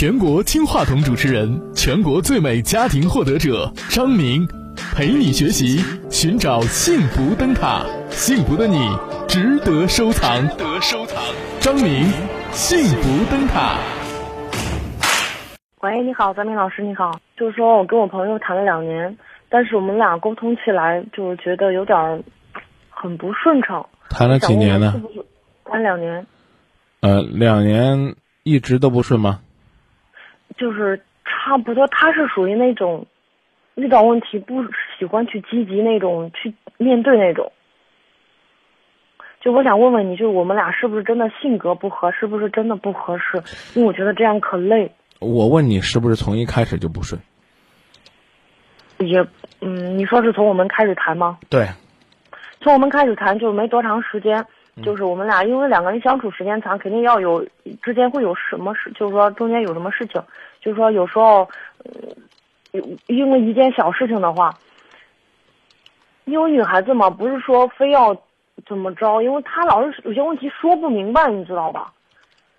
全国金话筒主持人，全国最美家庭获得者张明，陪你学习，寻找幸福灯塔，幸福的你值得收藏。值得收藏。张明，幸福灯塔。喂，你好，张明老师，你好。就是说我跟我朋友谈了两年，但是我们俩沟通起来就是觉得有点儿很不顺畅。谈了几年呢谈两年，呃，两年一直都不顺吗？就是差不多。他是属于那种遇到问题不喜欢去积极那种去面对那种。就我想问问你，就是我们俩是不是真的性格不合？是不是真的不合适？因为我觉得这样可累。我问你，是不是从一开始就不顺？也，嗯，你说是从我们开始谈吗？对，从我们开始谈就没多长时间，就是我们俩因为两个人相处时间长，肯定要有之间会有什么事，就是说中间有什么事情，就是说有时候，因为一件小事情的话，因为女孩子嘛，不是说非要怎么着，因为她老是有些问题说不明白，你知道吧？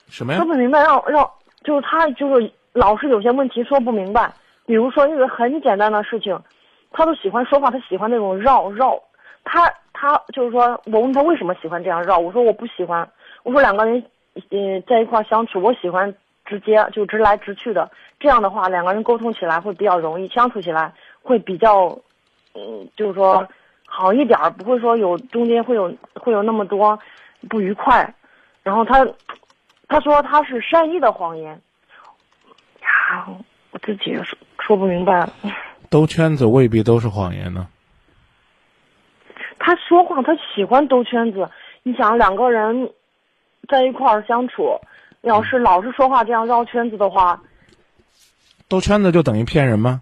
什么呀说？不明白，让让就是她就是老是有些问题说不明白，比如说一个很简单的事情，她都喜欢说话，她喜欢那种绕绕。他他就是说我问他为什么喜欢这样绕，我说我不喜欢，我说两个人嗯在一块相处，我喜欢直接就直来直去的，这样的话两个人沟通起来会比较容易，相处起来会比较嗯就是说好一点，不会说有中间会有会有那么多不愉快。然后他他说他是善意的谎言，呀，我自己说说不明白。兜圈子未必都是谎言呢。他说话他喜欢兜圈子，你想两个人在一块儿相处，要是老是说话这样绕圈子的话，兜圈子就等于骗人吗？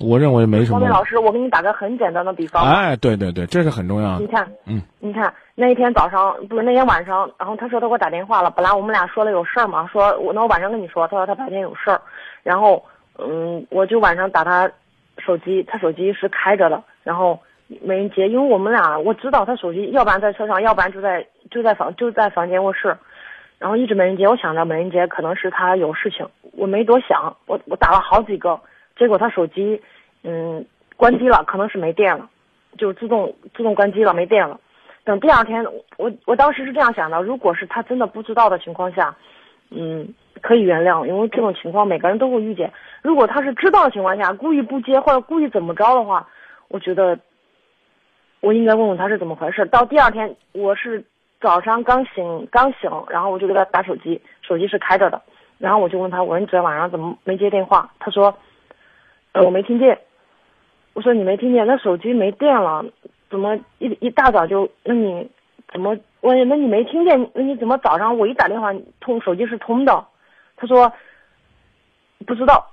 我认为没什么。方便老师，我给你打个很简单的比方，哎，对对对，这是很重要的。你看，嗯，你看那一天早上不是那天晚上，然后他说他给我打电话了，本来我们俩说了有事儿嘛，说我那我晚上跟你说，他说他白天有事儿，然后嗯，我就晚上打他手机，他手机是开着的，然后没人接，因为我们俩我知道他手机要不然在车上，要不然就在就在房就在房间卧室，然后一直没人接，我想着没人接可能是他有事情，我没多想，我我打了好几个，结果他手机嗯关机了，可能是没电了。就自动自动关机了，没电了。等第二天，我我当时是这样想的：如果是他真的不知道的情况下，嗯，可以原谅，因为这种情况每个人都会遇见。如果他是知道的情况下，故意不接或者故意怎么着的话，我觉得我应该问问他是怎么回事。到第二天，我是早上刚醒刚醒，然后我就给他打手机，手机是开着的，然后我就问他，我说你昨天晚上怎么没接电话？他说，呃，我没听见。我说你没听见，那手机没电了，怎么一一大早就？那你怎么？我那你没听见？那你怎么早上我一打电话通手机是通的？他说不知道，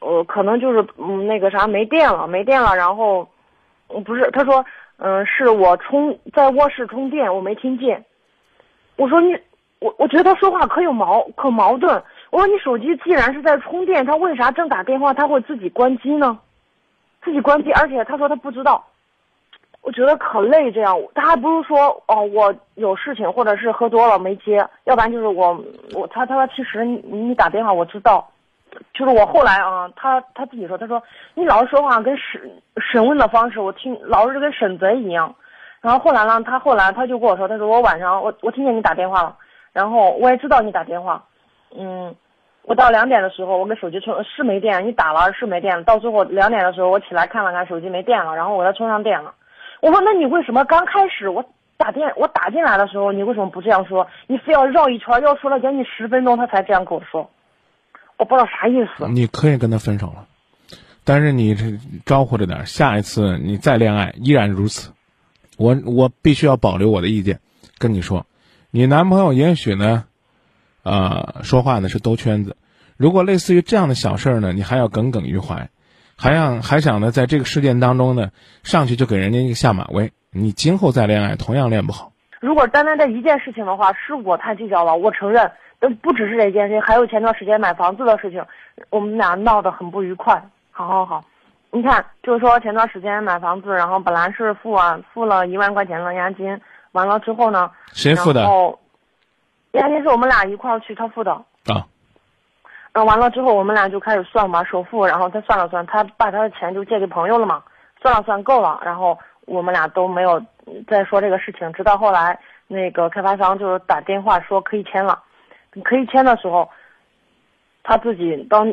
呃，可能就是嗯那个啥没电了，没电了，然后嗯不是，他说嗯、是我充在卧室充电，我没听见。我说你我我觉得他说话可有矛可矛盾。我说你手机既然是在充电，他为啥正打电话他会自己关机呢？自己关机，而且他说他不知道，我觉得可累。这样他还不是说哦，我有事情或者是喝多了没接，要不然就是我我他他说其实你你打电话我知道，就是我后来啊，他他自己说，他说你老是说话跟审审问的方式，我听老是跟审贼一样。然后后来呢，他后来他就跟我说，他说我晚上我我听见你打电话了，然后我也知道你打电话，嗯。我到两点的时候，我给手机充是没电，你打了是没电。到最后两点的时候，我起来看了看手机没电了，然后我再充上电了。我说那你为什么刚开始我打电我打进来的时候，你为什么不这样说？你非要绕一圈，要说了将近十分钟，他才这样跟我说，我不知道啥意思。你可以跟他分手了，但是你这招呼着点，下一次你再恋爱依然如此。我我必须要保留我的意见，跟你说，你男朋友也许呢，呃，说话呢是兜圈子。如果类似于这样的小事儿呢，你还要耿耿于怀，还想还想呢，在这个事件当中呢，上去就给人家一个下马威，你今后再恋爱同样恋不好。如果单单这一件事情的话，是我太计较了，我承认。但不只是这件事情，还有前段时间买房子的事情，我们俩闹得很不愉快。好好好，你看，就是说前段时间买房子，然后本来是付啊付了一万块钱的押金，完了之后呢，谁付的然后押金是我们俩一块儿去他付的。啊？完了之后，我们俩就开始算嘛，首付，然后他算了算，他把他的钱就借给朋友了嘛，算了算够了，然后我们俩都没有再说这个事情，直到后来那个开发商就是打电话说可以签了，可以签的时候，他自己到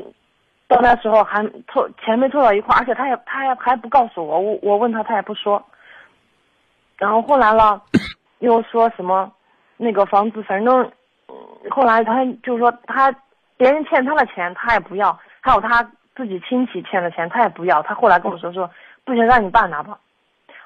到那时候还凑钱没凑到一块，而且他也他也还不告诉我，我我问他他也不说，然后后来了，又说什么那个房子，反正后来他就是说他。别人欠他的钱，他也不要；还有他自己亲戚欠的钱，他也不要。他后来跟我说说，不行，让你爸拿吧。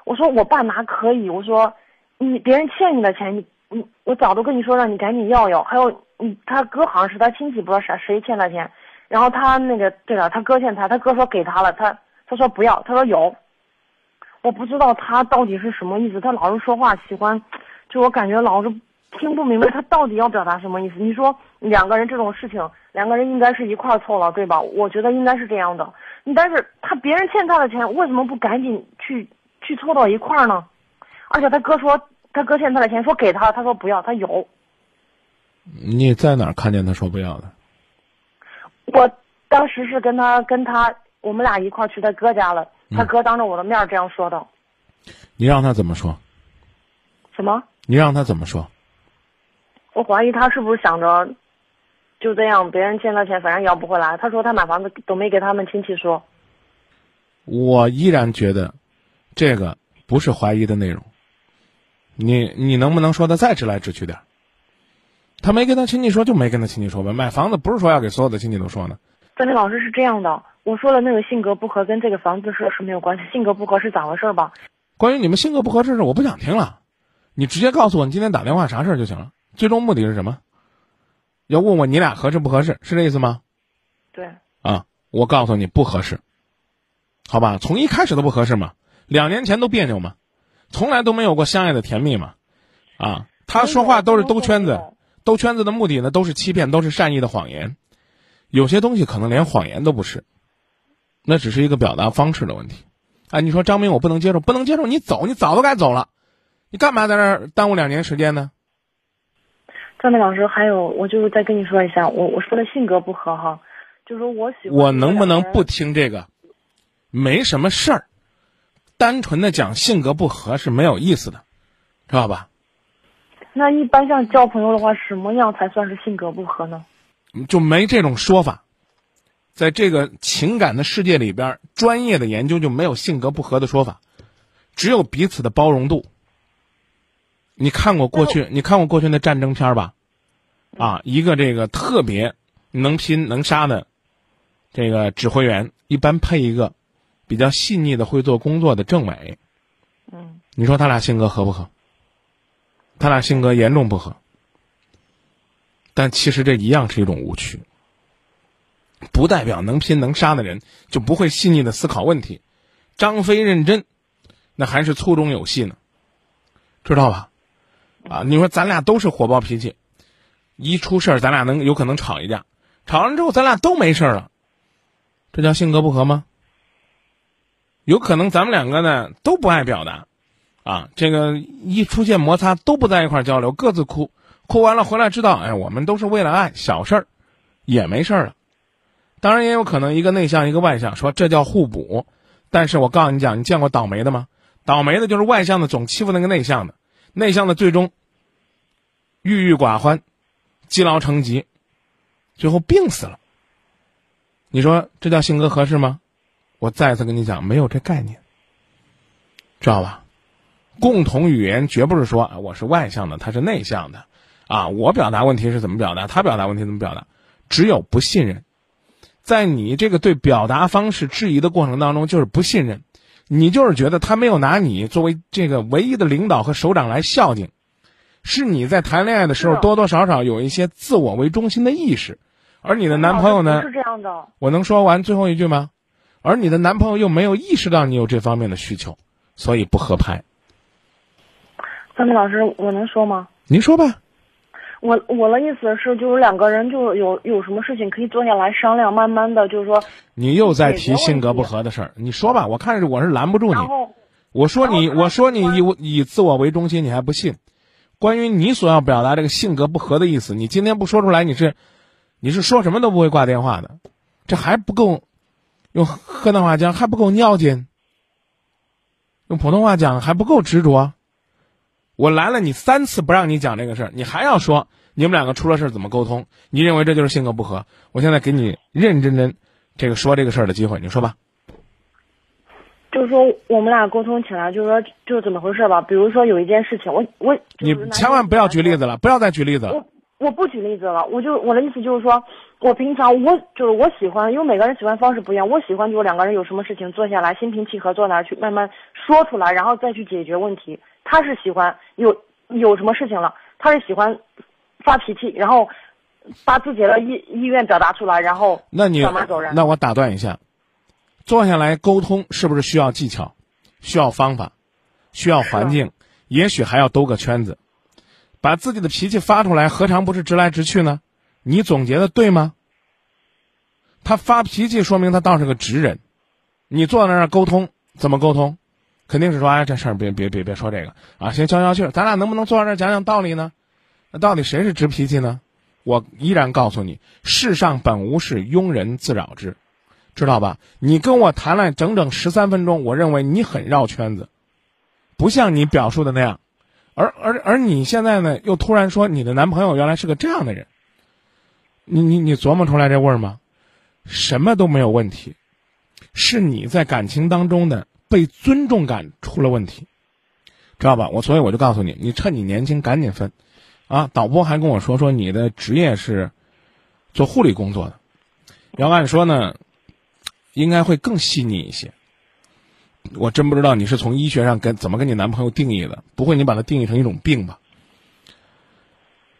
我说我爸拿可以。我说你别人欠你的钱，你嗯我早都跟你说让你赶紧要要。还有嗯他哥好像是他亲戚，不知道啥谁欠他钱。然后他那个对了，他哥欠他，他哥说给他了，他他说不要，他说有。我不知道他到底是什么意思，他老是说话喜欢，就我感觉老是听不明白他到底要表达什么意思。你说两个人这种事情。两个人应该是一块凑了，对吧？我觉得应该是这样的。但是他别人欠他的钱，为什么不赶紧去去凑到一块儿呢？而且他哥说他哥欠他的钱，说给他，他说不要，他有。你在哪儿看见他说不要的？我当时是跟他跟他我们俩一块儿去他哥家了，他哥当着我的面这样说的。你让他怎么说？什么？你让他怎么说？我怀疑他是不是想着。就这样，别人欠他钱，反正要不回来。他说他买房子都没给他们亲戚说。我依然觉得，这个不是怀疑的内容。你你能不能说的再直来直去点？他没跟他亲戚说，就没跟他亲戚说呗。买房子不是说要给所有的亲戚都说呢。张明老师是这样的，我说了那个性格不合跟这个房子是是没有关系，性格不合是咋回事吧？关于你们性格不合这事，我不想听了。你直接告诉我你今天打电话啥事儿就行了。最终目的是什么？要问我你俩合适不合适，是这意思吗？对。啊，我告诉你不合适，好吧？从一开始都不合适嘛，两年前都别扭嘛，从来都没有过相爱的甜蜜嘛，啊，他说话都是兜圈子，兜圈子的目的呢都是欺骗，都是善意的谎言，有些东西可能连谎言都不是，那只是一个表达方式的问题。哎，你说张明我不能接受，不能接受，你走，你早都该走了，你干嘛在那儿耽误两年时间呢？张明老师，还有，我就是再跟你说一下，我我说的性格不合哈，就是我喜欢。我能不能不听这个？没什么事儿，单纯的讲性格不合是没有意思的，知道吧？那一般像交朋友的话，什么样才算是性格不合呢？就没这种说法，在这个情感的世界里边，专业的研究就没有性格不合的说法，只有彼此的包容度。你看过过去？你看过过去那战争片吧？啊，一个这个特别能拼能杀的这个指挥员，一般配一个比较细腻的会做工作的政委。嗯，你说他俩性格合不合？他俩性格严重不合。但其实这一样是一种误区，不代表能拼能杀的人就不会细腻的思考问题。张飞认真，那还是粗中有细呢，知道吧？啊，你说咱俩都是火爆脾气，一出事儿咱俩能有可能吵一架，吵完之后咱俩都没事儿了，这叫性格不合吗？有可能咱们两个呢都不爱表达，啊，这个一出现摩擦都不在一块交流，各自哭，哭完了回来知道，哎，我们都是为了爱，小事儿也没事儿了。当然也有可能一个内向一个外向，说这叫互补。但是我告诉你讲，你见过倒霉的吗？倒霉的就是外向的总欺负那个内向的。内向的最终郁郁寡欢，积劳成疾，最后病死了。你说这叫性格合适吗？我再次跟你讲，没有这概念，知道吧？共同语言绝不是说我是外向的，他是内向的，啊，我表达问题是怎么表达，他表达问题怎么表达，只有不信任。在你这个对表达方式质疑的过程当中，就是不信任。你就是觉得他没有拿你作为这个唯一的领导和首长来孝敬，是你在谈恋爱的时候多多少少有一些自我为中心的意识，而你的男朋友呢？是这样的。我能说完最后一句吗？而你的男朋友又没有意识到你有这方面的需求，所以不合拍。张明老师，我能说吗？您说吧。我我的意思是，就是两个人就有有什么事情可以坐下来商量，慢慢的就是说。你又在提性格不合的事儿，你说吧，我看着我是拦不住你。我说你，我说你以以自我为中心，你还不信？关于你所要表达这个性格不合的意思，你今天不说出来，你是你是说什么都不会挂电话的，这还不够，用河南话讲还不够尿劲，用普通话讲还不够执着。我拦了，你三次不让你讲这个事儿，你还要说你们两个出了事儿怎么沟通？你认为这就是性格不合？我现在给你认认真真这个说这个事儿的机会，你说吧。就是说我们俩沟通起来，就是说就是怎么回事吧？比如说有一件事情，我我你千万不要举例子了，不要再举例子了。我我不举例子了，我就我的意思就是说，我平常我就是我喜欢，因为每个人喜欢方式不一样，我喜欢就是两个人有什么事情坐下来心平气和坐那儿去慢慢说出来，然后再去解决问题。他是喜欢有有什么事情了，他是喜欢发脾气，然后把自己的意意愿表达出来，然后那你慢慢走人。那我打断一下。坐下来沟通是不是需要技巧，需要方法，需要环境，也许还要兜个圈子，把自己的脾气发出来，何尝不是直来直去呢？你总结的对吗？他发脾气说明他倒是个直人，你坐在那儿沟通怎么沟通？肯定是说哎这事儿别别别别说这个啊，先消消气儿，咱俩能不能坐在这儿讲讲道理呢？那到底谁是直脾气呢？我依然告诉你，世上本无事，庸人自扰之。知道吧？你跟我谈了整整十三分钟，我认为你很绕圈子，不像你表述的那样，而而而你现在呢，又突然说你的男朋友原来是个这样的人，你你你琢磨出来这味儿吗？什么都没有问题，是你在感情当中的被尊重感出了问题，知道吧？我所以我就告诉你，你趁你年轻赶紧分，啊！导播还跟我说说你的职业是做护理工作的，要按说呢。应该会更细腻一些。我真不知道你是从医学上跟怎么跟你男朋友定义的，不会你把它定义成一种病吧？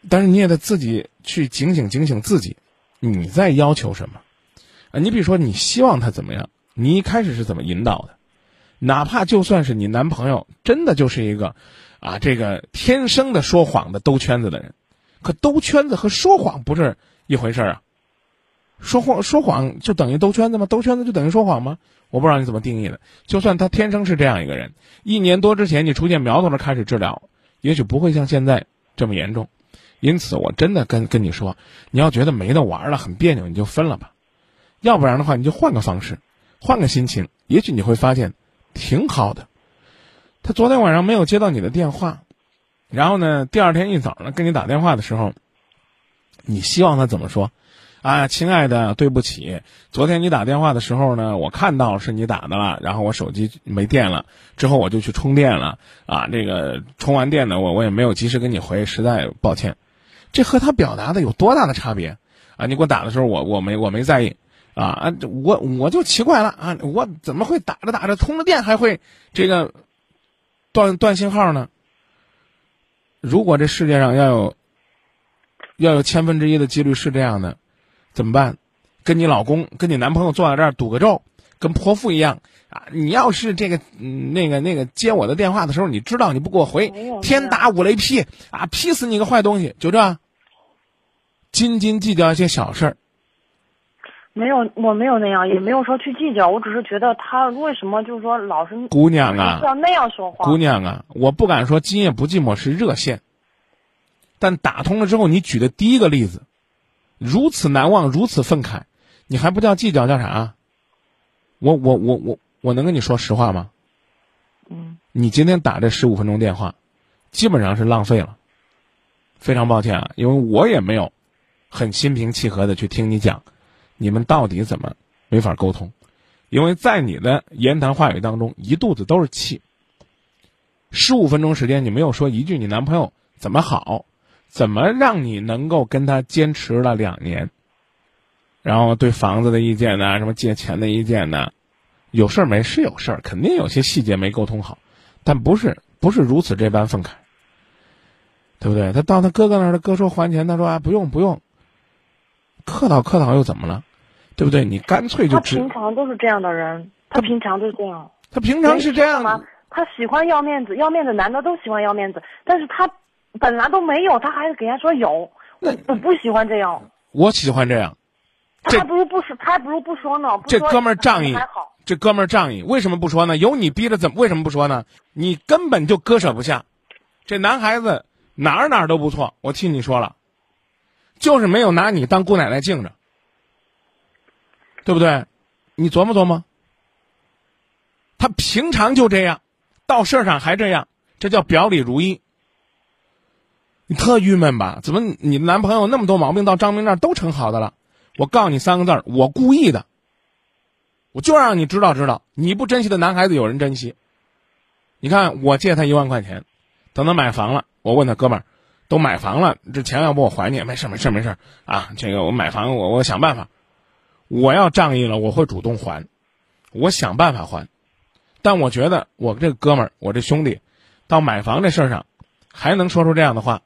但是你也得自己去警醒警醒自己，你在要求什么？啊，你比如说你希望他怎么样？你一开始是怎么引导的？哪怕就算是你男朋友真的就是一个啊，这个天生的说谎的兜圈子的人，可兜圈子和说谎不是一回事儿啊。说谎说谎就等于兜圈子吗？兜圈子就等于说谎吗？我不知道你怎么定义的。就算他天生是这样一个人，一年多之前你出现苗头了开始治疗，也许不会像现在这么严重。因此，我真的跟跟你说，你要觉得没得玩了，很别扭，你就分了吧。要不然的话，你就换个方式，换个心情，也许你会发现挺好的。他昨天晚上没有接到你的电话，然后呢，第二天一早呢跟你打电话的时候，你希望他怎么说？啊，亲爱的，对不起，昨天你打电话的时候呢，我看到是你打的了，然后我手机没电了，之后我就去充电了，啊，这个充完电呢，我我也没有及时给你回，实在抱歉，这和他表达的有多大的差别？啊，你给我打的时候，我我没我没在意，啊啊，我我就奇怪了啊，我怎么会打着打着通了电还会这个断断信号呢？如果这世界上要有要有千分之一的几率是这样的。怎么办？跟你老公、跟你男朋友坐在这儿赌个咒，跟泼妇一样啊！你要是这个、那个、那个接我的电话的时候，你知道你不给我回，天打五雷劈啊！劈死你个坏东西！就这，斤斤计较一些小事儿。没有，我没有那样，也没有说去计较，我只是觉得他为什么就是说老是姑娘啊，要那样说话。姑娘啊，我不敢说今夜不寂寞是热线，但打通了之后，你举的第一个例子。如此难忘，如此愤慨，你还不叫计较，叫啥？我我我我我能跟你说实话吗？嗯。你今天打这十五分钟电话，基本上是浪费了。非常抱歉啊，因为我也没有很心平气和的去听你讲，你们到底怎么没法沟通？因为在你的言谈话语当中，一肚子都是气。十五分钟时间，你没有说一句你男朋友怎么好。怎么让你能够跟他坚持了两年？然后对房子的意见呢？什么借钱的意见呢？有事儿没？是有事儿，肯定有些细节没沟通好，但不是不是如此这般愤慨，对不对？他到他哥哥那儿，他哥说还钱，他说啊不用不用，客套客套又怎么了？对不对？你干脆就平常都是这样的人，他平常就是这样。他平常是这样吗？他喜欢要面子，要面子，男的都喜欢要面子，但是他。本来都没有，他还是给人家说有，我我不喜欢这样。我喜欢这样。他还不如不说，他还不如不说呢。这哥们儿仗义，还好。这哥们儿仗义，为什么不说呢？有你逼着，怎么为什么不说呢？你根本就割舍不下。这男孩子哪儿哪儿都不错，我替你说了。就是没有拿你当姑奶奶敬着，对不对？你琢磨琢磨，他平常就这样，到事儿上还这样，这叫表里如一。你特郁闷吧？怎么你男朋友那么多毛病，到张明那儿都成好的了？我告诉你三个字儿，我故意的。我就让你知道知道，你不珍惜的男孩子有人珍惜。你看，我借他一万块钱，等他买房了，我问他哥们儿，都买房了，这钱要不我还你？没事没事没事啊，这个我买房我我想办法，我要仗义了，我会主动还，我想办法还。但我觉得我这哥们儿，我这兄弟，到买房这事儿上，还能说出这样的话。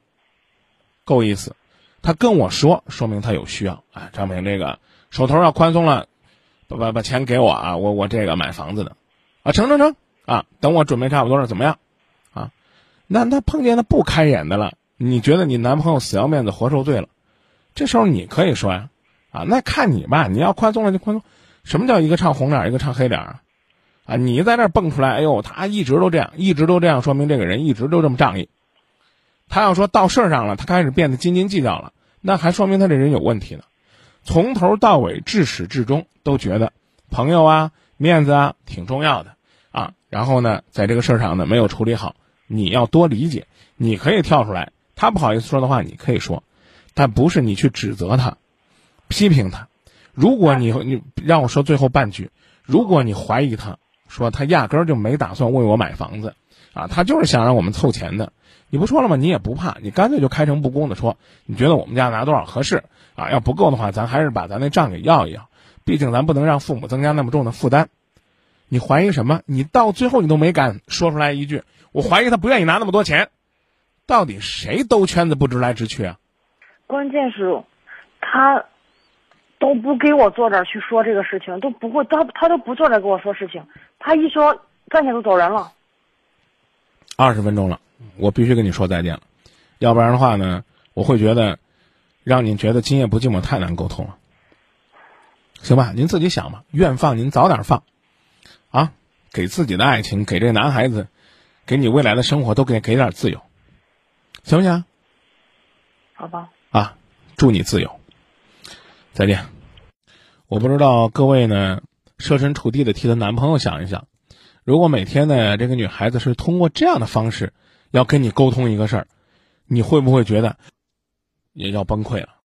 够意思，他跟我说，说明他有需要啊。张平，这个手头要宽松了，把把把钱给我啊，我我这个买房子的，啊，成成成啊，等我准备差不多了，怎么样？啊，那那碰见他不开眼的了，你觉得你男朋友死要面子活受罪了，这时候你可以说呀，啊，那看你吧，你要宽松了就宽松。什么叫一个唱红脸，一个唱黑脸啊？啊，你在那蹦出来，哎呦，他一直都这样，一直都这样，说明这个人一直都这么仗义。他要说到事儿上了，他开始变得斤斤计较了，那还说明他这人有问题呢。从头到尾，至始至终都觉得朋友啊、面子啊挺重要的啊。然后呢，在这个事儿上呢没有处理好，你要多理解。你可以跳出来，他不好意思说的话，你可以说，但不是你去指责他、批评他。如果你你让我说最后半句，如果你怀疑他说他压根儿就没打算为我买房子啊，他就是想让我们凑钱的。你不说了吗？你也不怕，你干脆就开诚布公的说，你觉得我们家拿多少合适啊？要不够的话，咱还是把咱那账给要一要，毕竟咱不能让父母增加那么重的负担。你怀疑什么？你到最后你都没敢说出来一句，我怀疑他不愿意拿那么多钱。到底谁兜圈子不直来直去啊？关键是，他都不给我坐这儿去说这个事情，都不会，他他都不坐这儿跟我说事情，他一说站起来就走人了。二十分钟了。我必须跟你说再见了，要不然的话呢，我会觉得让您觉得今夜不寂寞太难沟通了，行吧？您自己想吧，愿放您早点放，啊，给自己的爱情，给这男孩子，给你未来的生活都给给点自由，行不行？好吧。啊，祝你自由，再见。我不知道各位呢，设身处地的替她男朋友想一想，如果每天呢，这个女孩子是通过这样的方式。要跟你沟通一个事儿，你会不会觉得也要崩溃了？